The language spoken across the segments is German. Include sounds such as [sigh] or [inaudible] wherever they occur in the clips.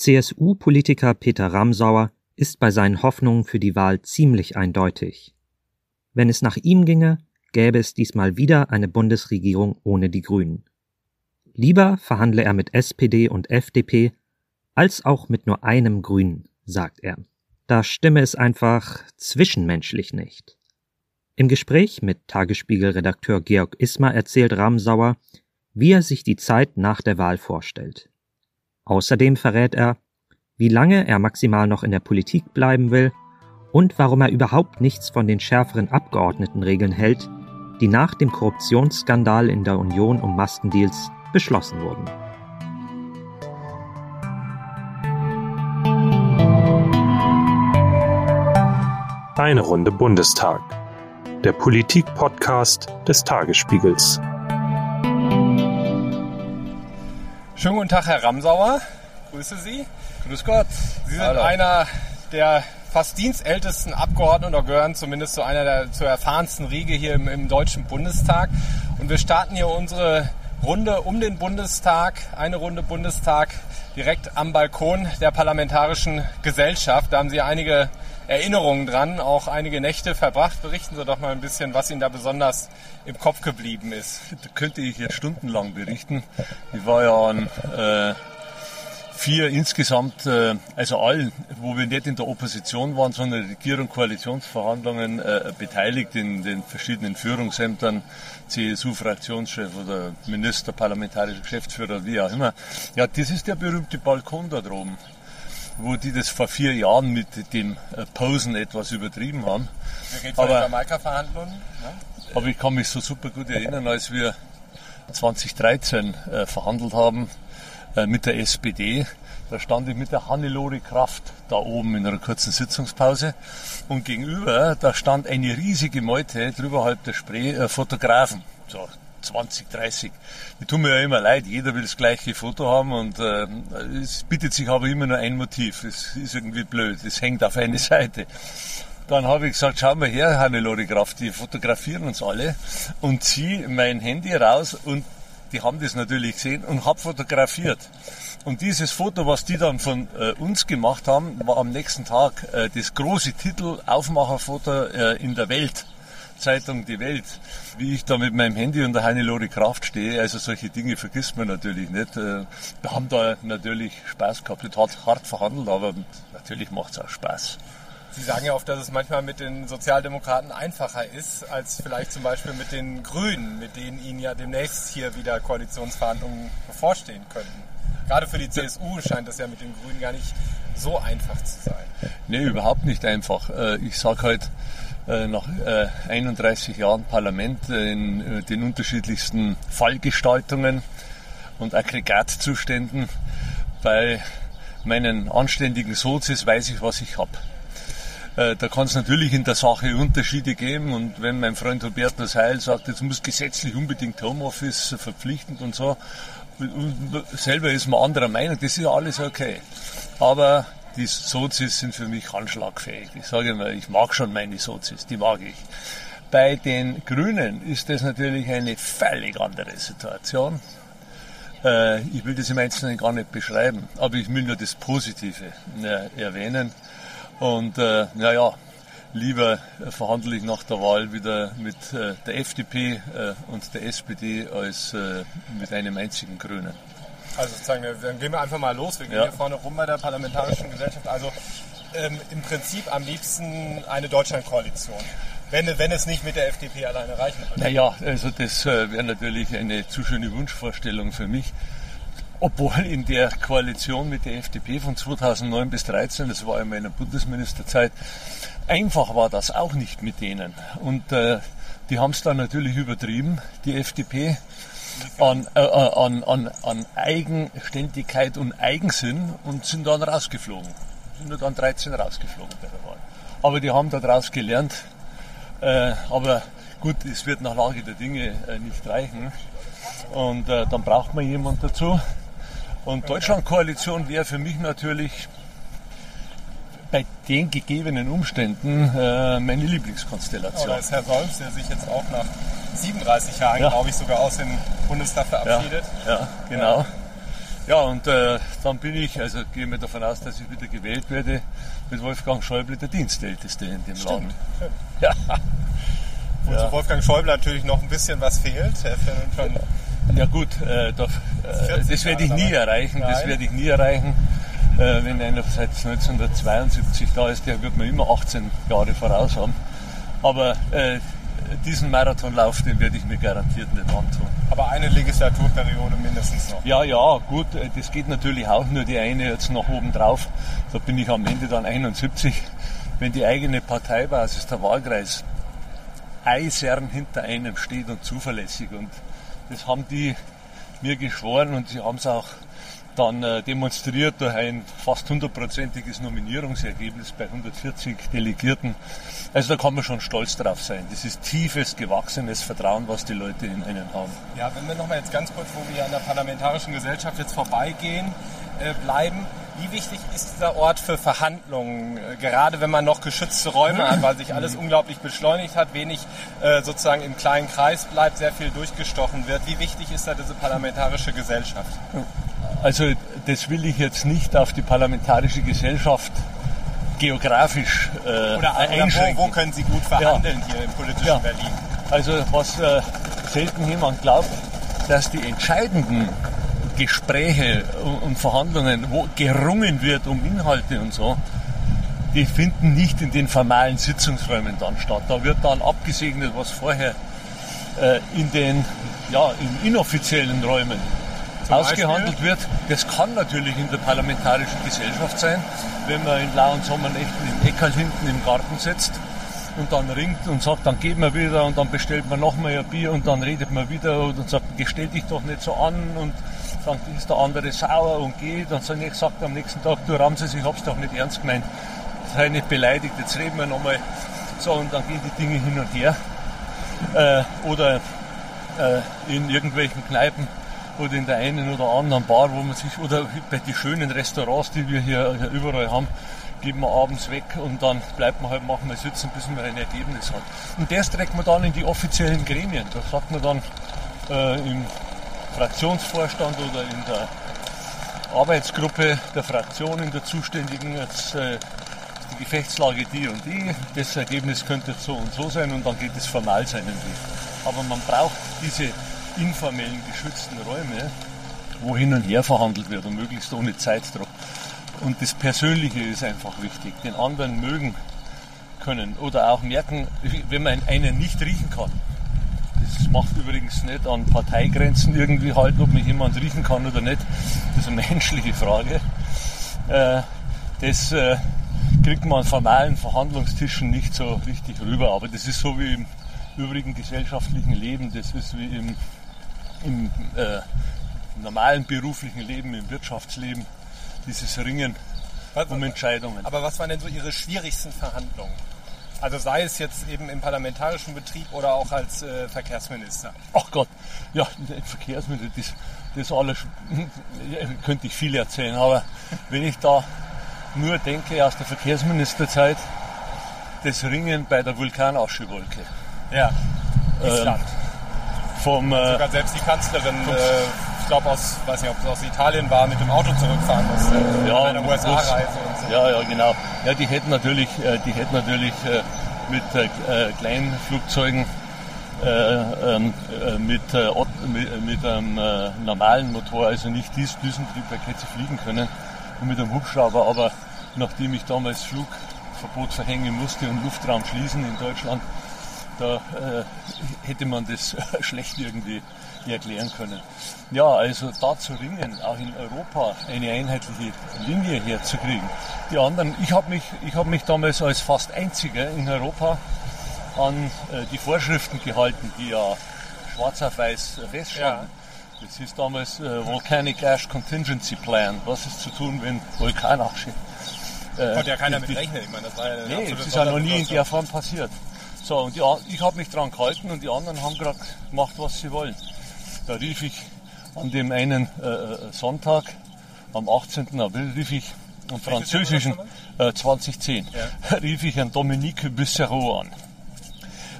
CSU-Politiker Peter Ramsauer ist bei seinen Hoffnungen für die Wahl ziemlich eindeutig. Wenn es nach ihm ginge, gäbe es diesmal wieder eine Bundesregierung ohne die Grünen. Lieber verhandle er mit SPD und FDP als auch mit nur einem Grünen, sagt er. Da stimme es einfach zwischenmenschlich nicht. Im Gespräch mit Tagesspiegel-Redakteur Georg Ismar erzählt Ramsauer, wie er sich die Zeit nach der Wahl vorstellt. Außerdem verrät er, wie lange er maximal noch in der Politik bleiben will und warum er überhaupt nichts von den schärferen Abgeordnetenregeln hält, die nach dem Korruptionsskandal in der Union um Maskendeals beschlossen wurden. Eine Runde Bundestag. Der Politik-Podcast des Tagesspiegels. Schönen guten Tag, Herr Ramsauer. Grüße Sie. Grüß Gott. Sie sind Hallo. einer der fast dienstältesten Abgeordneten oder gehören zumindest zu einer der zur erfahrensten Riege hier im, im Deutschen Bundestag. Und wir starten hier unsere Runde um den Bundestag, eine Runde Bundestag direkt am Balkon der Parlamentarischen Gesellschaft. Da haben Sie einige Erinnerungen dran, auch einige Nächte verbracht. Berichten Sie doch mal ein bisschen, was Ihnen da besonders im Kopf geblieben ist. Da könnte ich jetzt stundenlang berichten. Ich war ja an äh, vier insgesamt, äh, also allen, wo wir nicht in der Opposition waren, sondern Regierung, Koalitionsverhandlungen äh, beteiligt in den verschiedenen Führungsämtern, CSU-Fraktionschef oder Minister, parlamentarischer Geschäftsführer, wie auch immer. Ja, das ist der berühmte Balkon da droben, wo die das vor vier Jahren mit dem äh, Posen etwas übertrieben haben. Aber, Jamaika-Verhandlungen. Ne? Aber ich kann mich so super gut erinnern, als wir 2013 äh, verhandelt haben, äh, mit der SPD. Da stand ich mit der Hannelore Kraft da oben in einer kurzen Sitzungspause. Und gegenüber, da stand eine riesige Meute drüber halb der Spree, äh, Fotografen. So 20, 30. Die tun mir ja immer leid. Jeder will das gleiche Foto haben und äh, es bietet sich aber immer nur ein Motiv. Es ist irgendwie blöd. Es hängt auf eine Seite. Dann habe ich gesagt, schau mal her, Hannelore Kraft, die fotografieren uns alle und zieh mein Handy raus und die haben das natürlich gesehen und habe fotografiert. Und dieses Foto, was die dann von äh, uns gemacht haben, war am nächsten Tag äh, das große Titel Aufmacherfoto äh, in der Welt. Zeitung Die Welt, wie ich da mit meinem Handy und der Hannelore Kraft stehe. Also solche Dinge vergisst man natürlich nicht. Äh, wir haben da natürlich Spaß gehabt. Es hat hart verhandelt, aber natürlich macht es auch Spaß. Sie sagen ja oft, dass es manchmal mit den Sozialdemokraten einfacher ist, als vielleicht zum Beispiel mit den Grünen, mit denen Ihnen ja demnächst hier wieder Koalitionsverhandlungen bevorstehen könnten. Gerade für die CSU scheint das ja mit den Grünen gar nicht so einfach zu sein. Nee, überhaupt nicht einfach. Äh, ich sage halt, äh, nach 31 äh, Jahren Parlament in den unterschiedlichsten Fallgestaltungen und Aggregatzuständen bei meinen anständigen Sozis weiß ich, was ich habe. Da kann es natürlich in der Sache Unterschiede geben und wenn mein Freund Hubertus Heil sagt, jetzt muss gesetzlich unbedingt Homeoffice verpflichtend und so, selber ist man anderer Meinung, das ist alles okay. Aber die Sozis sind für mich handschlagfähig. Ich sage immer, ich mag schon meine Sozis, die mag ich. Bei den Grünen ist das natürlich eine völlig andere Situation. Äh, ich will das im Einzelnen gar nicht beschreiben, aber ich will nur das Positive äh, erwähnen. Und äh, naja, lieber verhandle ich nach der Wahl wieder mit äh, der FDP äh, und der SPD als äh, mit einem einzigen Grünen. Also sozusagen, dann gehen wir einfach mal los. Wir gehen ja. hier vorne rum bei der Parlamentarischen Gesellschaft. Also ähm, im Prinzip am liebsten eine Deutschlandkoalition. Wenn, wenn es nicht mit der FDP alleine reichen würde. Naja, also das äh, wäre natürlich eine zu schöne Wunschvorstellung für mich. Obwohl in der Koalition mit der FDP von 2009 bis 2013, das war in meiner Bundesministerzeit, einfach war das auch nicht mit denen. Und äh, die haben es dann natürlich übertrieben, die FDP, an, äh, an, an, an Eigenständigkeit und Eigensinn und sind dann rausgeflogen. Sind nur dann 13 rausgeflogen bei der Wahl. Aber die haben daraus gelernt. Äh, aber gut, es wird nach Lage der Dinge äh, nicht reichen. Und äh, dann braucht man jemand dazu, und Deutschlandkoalition wäre für mich natürlich bei den gegebenen Umständen äh, meine Lieblingskonstellation. Oh, da ist Herr Solms, der sich jetzt auch nach 37 Jahren, ja. glaube ich, sogar aus dem Bundestag verabschiedet. Ja, ja genau. Ja, und äh, dann bin ich, also gehe mir davon aus, dass ich wieder gewählt werde, mit Wolfgang Schäuble der Dienstälteste in dem Stimmt. Land. Ja. Wo ja. zu Wolfgang Schäuble natürlich noch ein bisschen was fehlt. Schon ja gut, äh, da, äh, das werde ich nie erreichen. Nein. Das werde ich nie erreichen. Äh, wenn einer seit 1972 da ist, der wird mir immer 18 Jahre voraus haben. Aber äh, diesen Marathonlauf, den werde ich mir garantiert nicht antun. Aber eine Legislaturperiode mindestens noch. Ja, ja, gut, äh, das geht natürlich auch nur die eine jetzt noch oben drauf. Da bin ich am Ende dann 71. Wenn die eigene Parteibasis, der Wahlkreis, eisern hinter einem steht und zuverlässig. Und das haben die mir geschworen und sie haben es auch dann äh, demonstriert durch ein fast hundertprozentiges Nominierungsergebnis bei 140 Delegierten. Also da kann man schon stolz drauf sein. Das ist tiefes, gewachsenes Vertrauen, was die Leute in einen haben. Ja, wenn wir nochmal jetzt ganz kurz, wo wir an der parlamentarischen Gesellschaft jetzt vorbeigehen, äh, bleiben. Wie wichtig ist dieser Ort für Verhandlungen, äh, gerade wenn man noch geschützte Räume hat, weil sich alles unglaublich beschleunigt hat, wenig äh, sozusagen im kleinen Kreis bleibt, sehr viel durchgestochen wird. Wie wichtig ist da diese parlamentarische Gesellschaft? Also das will ich jetzt nicht auf die parlamentarische Gesellschaft geografisch äh, oder, einschränken. Wo, wo, können Sie gut verhandeln ja. hier im politischen ja. Berlin? Also was äh, selten jemand glaubt, dass die entscheidenden Gespräche und Verhandlungen, wo gerungen wird um Inhalte und so, die finden nicht in den formalen Sitzungsräumen dann statt. Da wird dann abgesegnet, was vorher äh, in den ja, in inoffiziellen Räumen ausgehandelt wird. Das kann natürlich in der parlamentarischen Gesellschaft sein, wenn man in lauen Sommernächten im Eckerl hinten im Garten sitzt und dann ringt und sagt, dann geht man wieder und dann bestellt man nochmal ein Bier und dann redet man wieder und sagt, stell dich doch nicht so an und sagt, ist der andere sauer und geht und so sagt am nächsten Tag, du Ramses, ich hab's doch nicht ernst gemeint, sei nicht beleidigt, jetzt reden wir nochmal. So, und dann gehen die Dinge hin und her. Äh, oder äh, in irgendwelchen Kneipen oder in der einen oder anderen Bar, wo man sich, oder bei den schönen Restaurants, die wir hier, hier überall haben, geht man abends weg und dann bleibt man halt manchmal sitzen, bis man ein Ergebnis hat. Und das trägt man dann in die offiziellen Gremien. Da sagt man dann äh, im Fraktionsvorstand oder in der Arbeitsgruppe der Fraktion in der zuständigen jetzt, äh, die Gefechtslage die und die, das Ergebnis könnte so und so sein und dann geht es formal seinen Weg. Aber man braucht diese informellen, geschützten Räume, wo hin und her verhandelt wird und möglichst ohne Zeitdruck. Und das Persönliche ist einfach wichtig. Den anderen mögen können oder auch merken, wenn man einen nicht riechen kann. Das macht übrigens nicht an Parteigrenzen irgendwie halt, ob mich jemand riechen kann oder nicht. Das ist eine [laughs] menschliche Frage. Äh, das äh, kriegt man an formalen Verhandlungstischen nicht so richtig rüber. Aber das ist so wie im übrigen gesellschaftlichen Leben. Das ist wie im, im äh, normalen beruflichen Leben, im Wirtschaftsleben. Dieses Ringen um Entscheidungen. Aber was waren denn so Ihre schwierigsten Verhandlungen? Also sei es jetzt eben im parlamentarischen Betrieb oder auch als äh, Verkehrsminister. Ach Gott, ja, Verkehrsminister, das, das alles [laughs] könnte ich viel erzählen, aber wenn ich da nur denke aus der Verkehrsministerzeit, das Ringen bei der Vulkanaschewolke. Ja, Island. Ähm, vom, äh, Sogar selbst die Kanzlerin, äh, ich glaube aus, weiß nicht, ob es aus Italien war, mit dem Auto zurückfahren musste. Ja, bei der USA-Reise und so. Ja, ja, genau. Ja, die hätten natürlich, äh, die hätten natürlich äh, mit äh, kleinen Flugzeugen ähm, mit, mit, mit einem normalen Motor, also nicht dies, Düsentriebwerk, hätte sie fliegen können und mit einem Hubschrauber, aber nachdem ich damals Flugverbot verhängen musste und Luftraum schließen in Deutschland, da hätte man das [laughs] schlecht irgendwie erklären können. Ja, also da zu ringen, auch in Europa eine einheitliche Linie herzukriegen. Die anderen, ich habe mich, hab mich damals als fast einziger in Europa an äh, die Vorschriften gehalten, die ja schwarz auf weiß feststanden. Ja. Das ist damals äh, Volcanic Ash Contingency Plan. Was ist zu tun, wenn Vulkanasche. Äh, Konnte ja keiner mit rechnen. Ich meine, das war ja nee, das ist ja noch nie in der Form passiert. So, und die, ich habe mich daran gehalten und die anderen haben gerade gemacht, was sie wollen. Da rief ich an dem einen äh, äh Sonntag, am 18. April, rief ich am französischen, äh, 2010, ja. [laughs] rief ich an Dominique Bussereau an.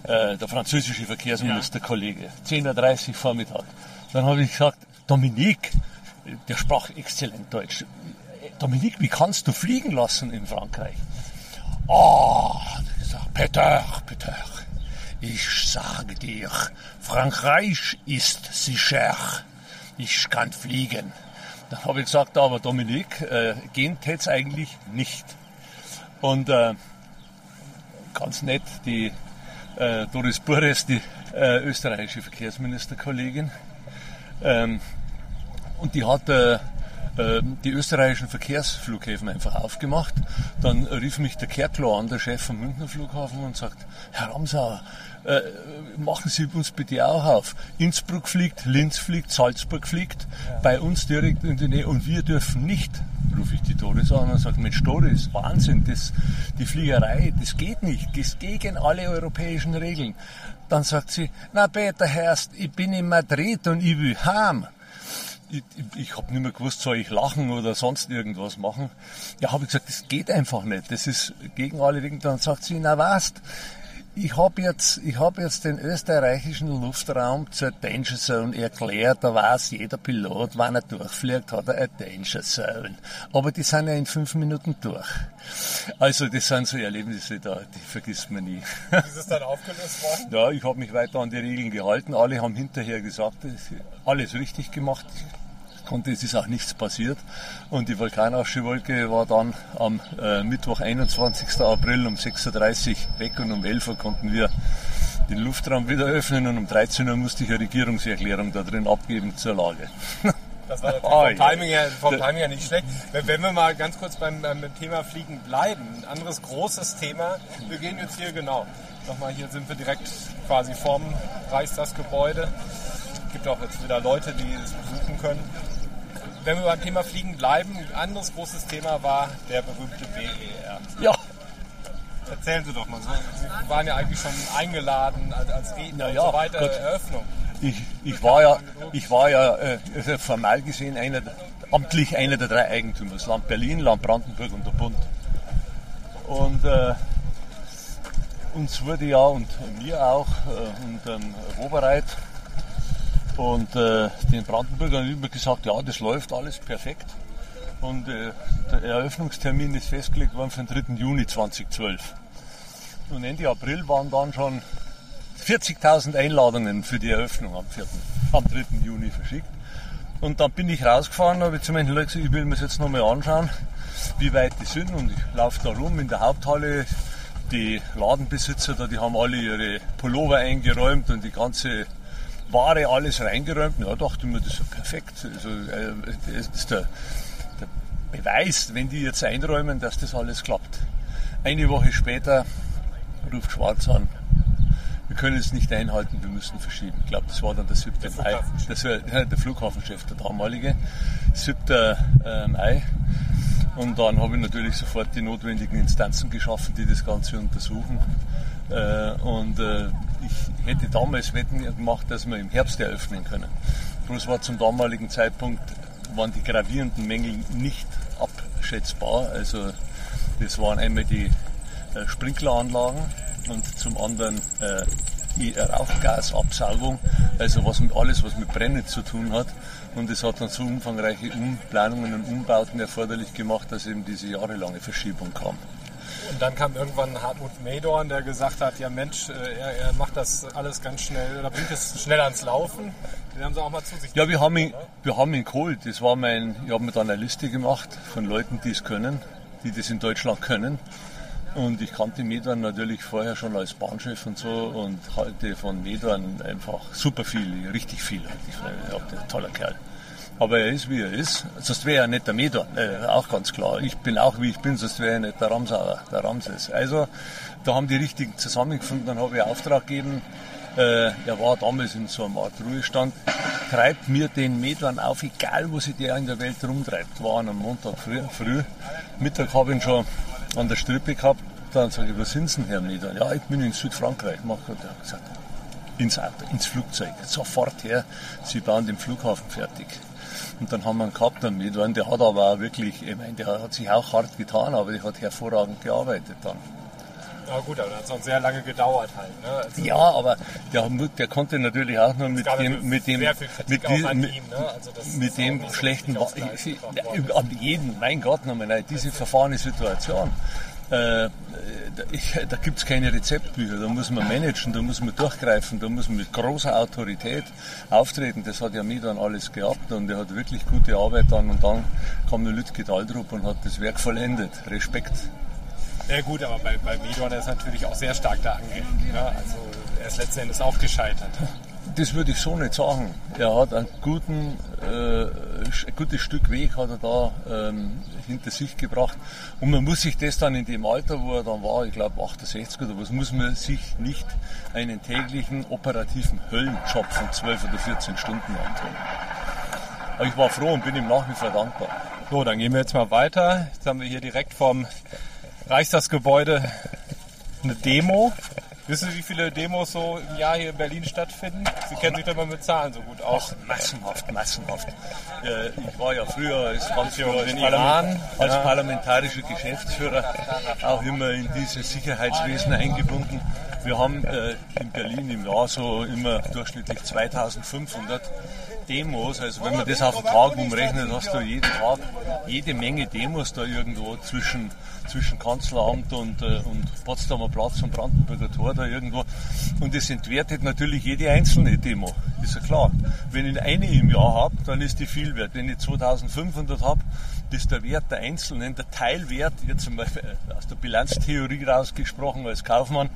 Äh, der französische Verkehrsministerkollege, ja. 10.30 Uhr Vormittag. Dann habe ich gesagt, Dominique, der sprach exzellent Deutsch. Dominik, wie kannst du fliegen lassen in Frankreich? Oh, gesagt, Peter, Peter, ich sage dir, Frankreich ist sicher. Ich kann fliegen. Dann habe ich gesagt, aber Dominik, äh, gehen tät's eigentlich nicht. Und äh, ganz nett, die äh, Doris Bures, die äh, österreichische Verkehrsministerkollegin, ähm, und die hat äh, die österreichischen Verkehrsflughäfen einfach aufgemacht. Dann rief mich der Kerklo an, der Chef vom Münchner Flughafen, und sagt, Herr Ramsauer, äh, machen Sie uns bitte auch auf. Innsbruck fliegt, Linz fliegt, Salzburg fliegt, ja. bei uns direkt in die Nähe und wir dürfen nicht. Rufe ich die Doris an und sage, Mensch Doris, Wahnsinn, das, die Fliegerei, das geht nicht, das ist gegen alle europäischen Regeln. Dann sagt sie, na Peter Herst, ich bin in Madrid und ich will heim ich, ich habe nicht mehr gewusst, soll ich lachen oder sonst irgendwas machen. Ja, habe ich gesagt, das geht einfach nicht. Das ist gegen alle Regeln. Dann sagt sie, na was, ich habe jetzt, ich habe jetzt den österreichischen Luftraum zur Danger Zone erklärt. Da weiß jeder Pilot, wann er durchfliegt, hat er eine Danger Zone. Aber die sind ja in fünf Minuten durch. Also das sind so Erlebnisse da, die vergisst man nie. Ist es dann aufgelöst worden? Ja, ich habe mich weiter an die Regeln gehalten. Alle haben hinterher gesagt, alles richtig gemacht konnte, es ist auch nichts passiert. Und die Vulkanaschewolke war dann am äh, Mittwoch, 21. April um 6.30 Uhr weg und um 11 Uhr konnten wir den Luftraum wieder öffnen und um 13 Uhr musste ich eine Regierungserklärung da drin abgeben zur Lage. [laughs] Das war [laughs] vom, Timing her, vom Timing her nicht schlecht. Wenn wir mal ganz kurz beim, beim Thema Fliegen bleiben, ein anderes großes Thema. Wir gehen jetzt hier genau. Nochmal, hier sind wir direkt quasi vorm Reichstagsgebäude. Es gibt auch jetzt wieder Leute, die es besuchen können wenn wir beim Thema Fliegen bleiben, ein anderes großes Thema war der berühmte BER. Ja. Erzählen Sie doch mal. Sie waren ja eigentlich schon eingeladen als Redner ja, und so weiter Gott. Eröffnung. Ich, ich, war ja, ich war ja äh, also formal gesehen einer, amtlich einer der drei Eigentümer. Das Land Berlin, Land Brandenburg und der Bund. Und äh, uns wurde ja und mir auch äh, und ähm, Wobereit und äh, den Brandenburgern immer gesagt, ja, das läuft alles perfekt. Und äh, der Eröffnungstermin ist festgelegt worden für den 3. Juni 2012. Und Ende April waren dann schon 40.000 Einladungen für die Eröffnung am, 4., am 3. Juni verschickt. Und dann bin ich rausgefahren, habe zu meinen Leuten gesagt, ich will mir das jetzt nochmal anschauen, wie weit die sind. Und ich laufe da rum in der Haupthalle. Die Ladenbesitzer da, die haben alle ihre Pullover eingeräumt und die ganze Ware alles reingeräumt. Ja, dachte mir, das ist ja perfekt. Also, äh, das ist der, der Beweis, wenn die jetzt einräumen, dass das alles klappt. Eine Woche später ruft Schwarz an, wir können es nicht einhalten, wir müssen verschieben. Ich glaube, das war dann der 7. Der Mai. Das war ja, der Flughafenchef, der damalige. 7. Äh, Mai. Und dann habe ich natürlich sofort die notwendigen Instanzen geschaffen, die das Ganze untersuchen. Äh, und ich hätte damals Wetten gemacht, dass wir im Herbst eröffnen können. Bloß war zum damaligen Zeitpunkt, waren die gravierenden Mängel nicht abschätzbar. Also das waren einmal die äh, Sprinkleranlagen und zum anderen äh, die Rauchgasabsaugung, also was mit alles, was mit Brennen zu tun hat. Und es hat dann so umfangreiche Umplanungen und Umbauten erforderlich gemacht, dass eben diese jahrelange Verschiebung kam. Und dann kam irgendwann Hartmut Meydorn, der gesagt hat, ja Mensch, äh, er, er macht das alles ganz schnell, oder bringt es schnell ans Laufen. Den haben sie auch mal zu sich Ja, wir haben ihn, wir haben ihn geholt. Das war mein, ich habe mir dann eine Liste gemacht von Leuten, die es können, die das in Deutschland können. Und ich kannte Medorn natürlich vorher schon als Bahnchef und so und halte von Medorn einfach super viel, richtig viel. Ich bin ein toller Kerl. Aber er ist, wie er ist. Sonst wäre er nicht der Medorn, äh, auch ganz klar. Ich bin auch, wie ich bin, sonst wäre er nicht der Ramsauer, der Ramses. Also, da haben die richtigen zusammengefunden. Dann habe ich Auftrag gegeben, äh, er war damals in so einem Art Ruhestand, treibt mir den Medorn auf, egal wo sich der in der Welt rumtreibt. War an einem Montag früh, früh. Mittag habe ich ihn schon an der Strippe gehabt. Dann sage ich, was sind Sie denn, Herr Medorn? Ja, ich bin in Südfrankreich. Mach, hat gesagt, ins Auto, ins Flugzeug, sofort her, Sie bauen den Flughafen fertig. Und dann haben wir einen gehabt, einen Medorn, der hat aber auch wirklich, ich meine, der hat sich auch hart getan, aber der hat hervorragend gearbeitet dann. Ja gut, aber dann hat auch sehr lange gedauert halt. Ne? Also ja, aber der, der, konnte natürlich auch nur mit dem, mit dem, mit, die, mit, ihm, ne? also mit dem schlechten, [laughs] ja, an jeden, mein Gott, nochmal, diese verfahrene Situation. Äh, da gibt es keine Rezeptbücher, da muss man managen, da muss man durchgreifen, da muss man mit großer Autorität auftreten. Das hat ja mir dann alles gehabt und er hat wirklich gute Arbeit dann und dann kam der Lütke Daldrup und hat das Werk vollendet. Respekt. Ja gut, aber bei, bei Medon ist natürlich auch sehr stark da angehängt. Ne? Also er ist letzten Endes auch gescheitert. Das würde ich so nicht sagen. Er hat einen guten, äh, ein gutes Stück Weg hat er da ähm, hinter sich gebracht. Und man muss sich das dann in dem Alter, wo er dann war, ich glaube 68 oder was, muss man sich nicht einen täglichen operativen Höllenjob von 12 oder 14 Stunden antun. Aber ich war froh und bin ihm nach wie vor dankbar. So, dann gehen wir jetzt mal weiter. Jetzt haben wir hier direkt vom Reichstagsgebäude eine Demo. Wissen Sie, wie viele Demos so im Jahr hier in Berlin stattfinden? Sie kennen sich da mal mit Zahlen so gut aus. Ach, massenhaft, massenhaft. Äh, ich war ja früher als, als, Iran, als parlamentarischer Geschäftsführer auch immer in dieses Sicherheitswesen eingebunden. Wir haben äh, in Berlin im Jahr so immer durchschnittlich 2500 Demos. Also wenn man das auf den Tag umrechnet, hast du jeden Tag jede Menge Demos da irgendwo zwischen zwischen Kanzleramt und, äh, und Potsdamer Platz und Brandenburger Tor da irgendwo. Und das entwertet natürlich jede einzelne Demo. Ist ja klar. Wenn ich eine im Jahr habe, dann ist die viel wert. Wenn ich 2500 habe, ist der Wert der Einzelnen, der Teilwert, jetzt zum Beispiel [laughs] aus der Bilanztheorie rausgesprochen als Kaufmann,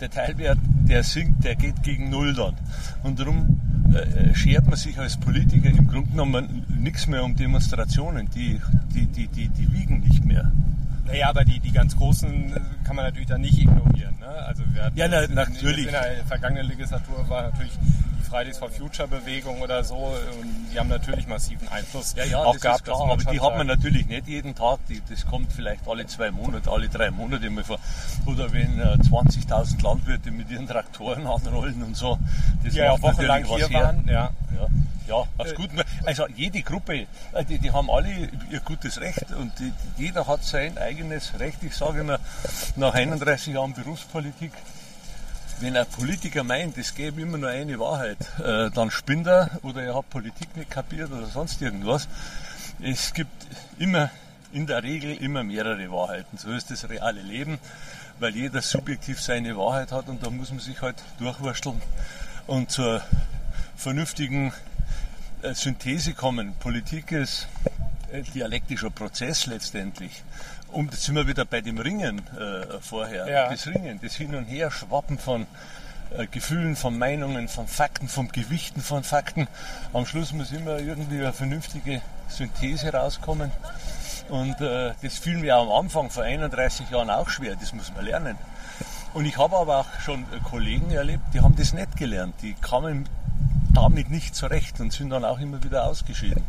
der Teilwert, der sinkt, der geht gegen Null dann. Und darum äh, schert man sich als Politiker im Grunde genommen nichts mehr um Demonstrationen. Die, die, die, die, die wiegen nicht mehr. Naja, aber die, die ganz großen äh, kann man natürlich dann nicht ignorieren. Ne? Also wir hatten ja, na, natürlich. In der vergangenen Legislatur war natürlich Fridays for Future Bewegung oder so und die haben natürlich massiven Einfluss ja, ja, auch gehabt. Klar, aber die hat man natürlich nicht jeden Tag. Die, das kommt vielleicht alle zwei Monate, alle drei Monate mal vor. Oder wenn äh, 20.000 Landwirte mit ihren Traktoren [laughs] anrollen und so. Das ja auch wochenlang hier waren. Ja. ja. Ja, aus gutem Also jede Gruppe, äh, die, die haben alle ihr gutes Recht und die, jeder hat sein eigenes Recht. Ich sage immer, nach 31 Jahren Berufspolitik, wenn ein Politiker meint, es gäbe immer nur eine Wahrheit, äh, dann spinnt er oder er hat Politik nicht kapiert oder sonst irgendwas. Es gibt immer, in der Regel immer mehrere Wahrheiten. So ist das reale Leben, weil jeder subjektiv seine Wahrheit hat und da muss man sich halt durchwursteln und zur vernünftigen äh, Synthese kommen. Politik ist dialektischer Prozess letztendlich. Und jetzt sind wir wieder bei dem Ringen äh, vorher. Ja. Das Ringen, das Hin und Her Schwappen von äh, Gefühlen, von Meinungen, von Fakten, vom Gewichten von Fakten. Am Schluss muss immer irgendwie eine vernünftige Synthese rauskommen. Und äh, das fiel mir am Anfang vor 31 Jahren auch schwer. Das muss man lernen. Und ich habe aber auch schon Kollegen erlebt, die haben das nicht gelernt. Die kamen damit nicht zurecht und sind dann auch immer wieder ausgeschieden.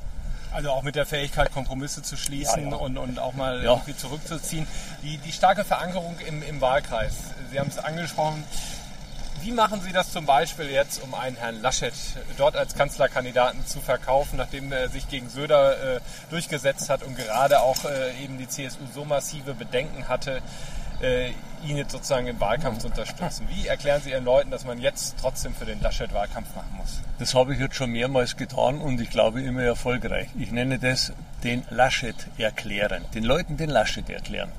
Also auch mit der Fähigkeit, Kompromisse zu schließen ja, ja. Und, und auch mal ja. irgendwie zurückzuziehen. Die, die starke Verankerung im, im Wahlkreis, Sie haben es angesprochen. Wie machen Sie das zum Beispiel jetzt, um einen Herrn Laschet dort als Kanzlerkandidaten zu verkaufen, nachdem er sich gegen Söder äh, durchgesetzt hat und gerade auch äh, eben die CSU so massive Bedenken hatte, äh, ihn jetzt sozusagen im Wahlkampf zu unterstützen. Wie erklären Sie Ihren Leuten, dass man jetzt trotzdem für den Laschet Wahlkampf machen muss? Das habe ich jetzt schon mehrmals getan und ich glaube immer erfolgreich. Ich nenne das den Laschet erklären, den Leuten den Laschet erklären.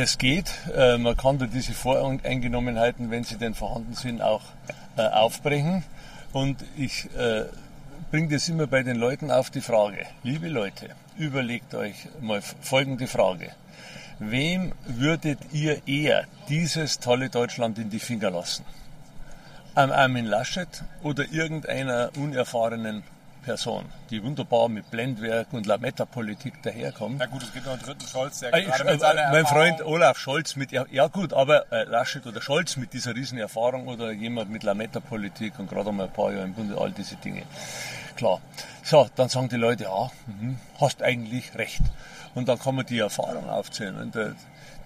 Das geht. Äh, man kann da diese Voreingenommenheiten, wenn sie denn vorhanden sind, auch äh, aufbrechen. Und ich äh, bringe das immer bei den Leuten auf die Frage. Liebe Leute, überlegt euch mal folgende Frage. Wem würdet ihr eher dieses tolle Deutschland in die Finger lassen? Am Armin Laschet oder irgendeiner unerfahrenen Person, die wunderbar mit Blendwerk und Lametta-Politik daherkommt. Na gut, es gibt noch einen dritten Scholz, der äh, gerade mit seiner Mein Freund Olaf Scholz mit, ja gut, aber äh, Laschet oder Scholz mit dieser riesen Erfahrung oder jemand mit Lametta-Politik und gerade mal ein paar Jahre im Bunde, all diese Dinge. Klar. So, dann sagen die Leute, ja, mh, hast eigentlich recht. Und dann kann man die Erfahrung aufzählen. Und der,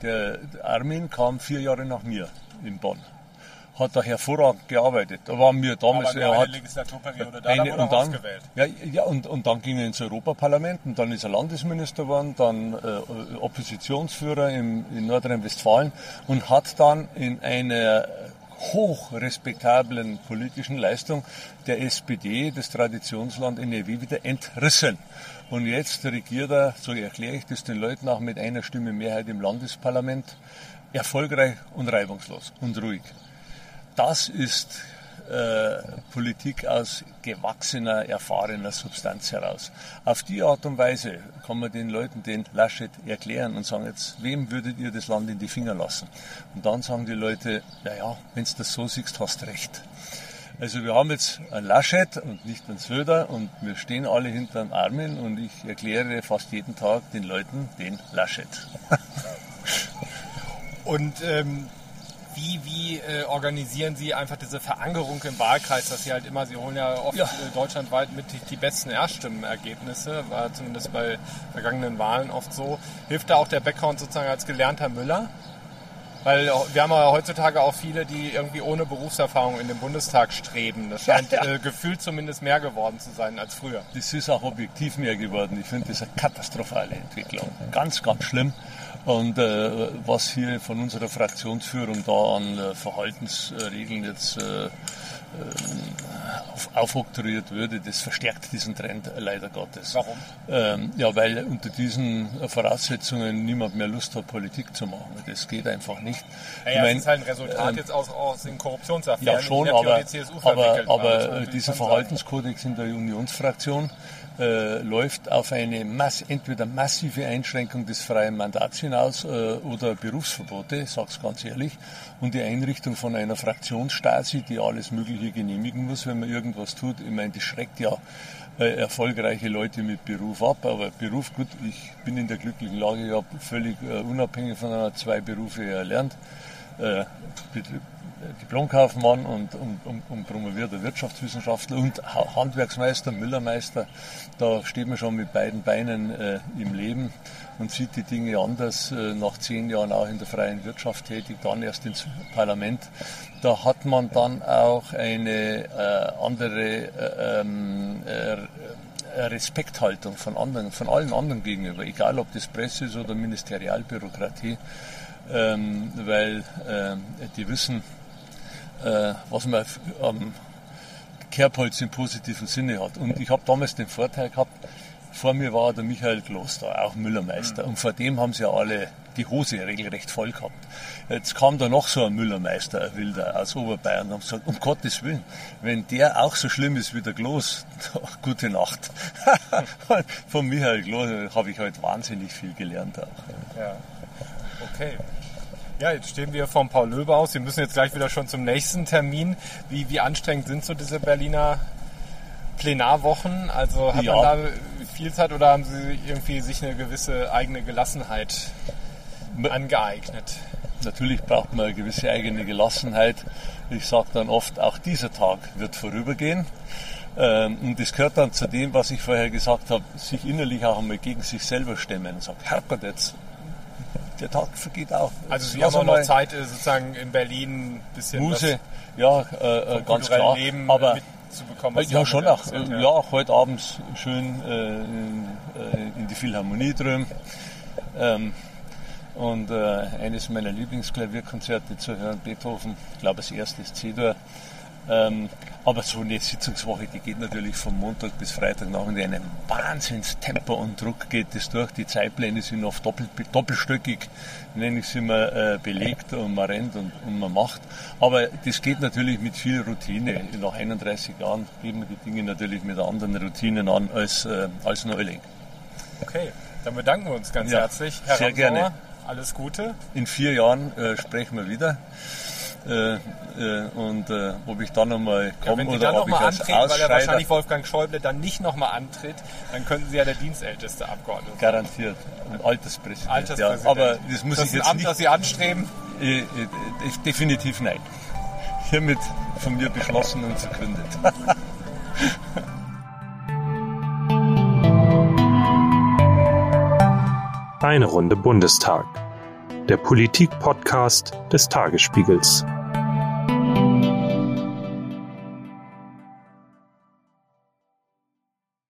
der Armin kam vier Jahre nach mir in Bonn. Hat da hervorragend gearbeitet. Da waren wir damals. Aber er eine hat Legislaturperiode, da eine, er und dann, ja, ja und, und dann ging er ins Europaparlament und dann ist er Landesminister geworden, dann äh, Oppositionsführer im, in Nordrhein-Westfalen und hat dann in einer hochrespektablen politischen Leistung der SPD das Traditionsland NRW wieder entrissen. Und jetzt regiert er, so erkläre ich das den Leuten auch mit einer Stimme Mehrheit im Landesparlament, erfolgreich und reibungslos und ruhig. Das ist äh, Politik aus gewachsener, erfahrener Substanz heraus. Auf die Art und Weise kann man den Leuten den Laschet erklären und sagen, jetzt, wem würdet ihr das Land in die Finger lassen? Und dann sagen die Leute, naja, wenn du das so siehst, hast recht. Also wir haben jetzt einen Laschet und nicht einen Söder und wir stehen alle hinter dem Armin und ich erkläre fast jeden Tag den Leuten den Laschet. [laughs] Und ähm, wie, wie äh, organisieren Sie einfach diese Verankerung im Wahlkreis, dass Sie halt immer, Sie holen ja oft Ja. Äh, deutschlandweit mit die, die besten Erststimmenergebnisse, war zumindest bei vergangenen Wahlen oft so. Hilft da auch der Background sozusagen als gelernter Müller? Weil wir haben ja heutzutage auch viele, die irgendwie ohne Berufserfahrung in den Bundestag streben. Das scheint Ja, ja. Äh, gefühlt zumindest mehr geworden zu sein als früher. Das ist auch objektiv mehr geworden. Ich finde das eine katastrophale Entwicklung. Ganz, ganz schlimm. Und äh, was hier von unserer Fraktionsführung da an äh, Verhaltensregeln jetzt äh, auf, aufoktroyiert würde, das verstärkt diesen Trend äh, leider Gottes. Warum? Ähm, ja, weil unter diesen Voraussetzungen niemand mehr Lust hat, Politik zu machen. Das geht einfach nicht. Naja, Ich mein, das ist halt ein Resultat ähm, jetzt aus, aus den Korruptionsaffären, ja, schon, aber, aber, aber äh, man dieser. Verhaltenskodex in der Unionsfraktion äh, läuft auf eine Mass entweder massive Einschränkung des freien Mandats hinaus äh, oder Berufsverbote, ich sag's ganz ehrlich, und die Einrichtung von einer Fraktionsstasi, die alles Mögliche genehmigen muss, wenn man irgendwas tut. Ich meine, das schreckt ja äh, erfolgreiche Leute mit Beruf ab, aber Beruf, gut, ich bin in der glücklichen Lage, ich habe völlig äh, unabhängig voneinander zwei Berufe erlernt. Äh, Diplomkaufmann und, und, und, und promovierter Wirtschaftswissenschaftler und Ha- Handwerksmeister, Müllermeister. Da steht man schon mit beiden Beinen äh, im Leben und sieht die Dinge anders. Äh, nach zehn Jahren auch in der freien Wirtschaft tätig, dann erst ins Parlament. Da hat man dann auch eine äh, andere äh, ähm, äh, Respekthaltung von anderen, von allen anderen gegenüber, egal ob das Presse ist oder Ministerialbürokratie, ähm, weil äh, die wissen, äh, was man am Kerbholz im positiven Sinne hat. Und ich habe damals den Vorteil gehabt, vor mir war der Michael Kloster, auch Müllermeister. Und vor dem haben sie ja alle die Hose regelrecht voll gehabt. Jetzt kam da noch so ein Müllermeister, ein Wilder aus Oberbayern, und haben gesagt, um Gottes Willen, wenn der auch so schlimm ist wie der Klos, [laughs] gute Nacht. [laughs] Von Michael Klos habe ich halt wahnsinnig viel gelernt auch. Ja. Okay. Ja, jetzt stehen wir vom Paul Löbe aus. Wir müssen jetzt gleich wieder schon zum nächsten Termin. Wie, wie anstrengend sind so diese Berliner Plenarwochen? Also hat Ja. man da viel Zeit oder haben Sie irgendwie sich eine gewisse eigene Gelassenheit angeeignet? Natürlich braucht man eine gewisse eigene Gelassenheit. Ich sage dann oft, auch dieser Tag wird vorübergehen. Ähm, Und das gehört dann zu dem, was ich vorher gesagt habe, sich innerlich auch einmal gegen sich selber stemmen und sagen, Herrgott, jetzt, der Tag vergeht auch. Also Sie haben auch noch Zeit, äh, sozusain in Berlin ein bisschen Muse, ja, äh, äh, ganz klar. Leben Aber mitzubekommen. äh, ja, schon auch Äh, ja, auch heute abends schön äh, in, äh, in die Philharmonie drüben. Ähm, und äh, eines meiner Lieblingsklavierkonzerte zu hören, Beethoven, ich glaube das erste ist C-Dur. Ähm, aber so eine Sitzungswoche, die geht natürlich von Montag bis Freitag nach in einem Wahnsinnstempo und Druck geht das durch. Die Zeitpläne sind oft doppelt, doppelstöckig, nenne ich sie immer, äh, belegt und man rennt und, und man macht. Aber das geht natürlich mit viel Routine. Nach 31 Jahren geben wir die Dinge natürlich mit anderen Routinen an als, äh, als Neuling. Okay, dann bedanken wir uns ganz Ja, herzlich. Herr sehr Ramsauer, gerne. Alles Gute. In vier Jahren äh, sprechen wir wieder. Äh, äh, und äh, ob ich dann nochmal Ja, komme Sie oder dann ob ich nochmal als antreten, weil ja wahrscheinlich Wolfgang Schäuble dann nicht nochmal antritt, dann könnten Sie ja der dienstälteste Abgeordnete sein. garantiert ein Alterspräsident. Alterspräsident. Ja, aber das muss das ich jetzt Amt, nicht. das Sie anstreben. Äh, äh, definitiv nein. Hiermit von mir beschlossen und verkündet. [laughs] Eine Runde Bundestag. Der Politik-Podcast des Tagesspiegels.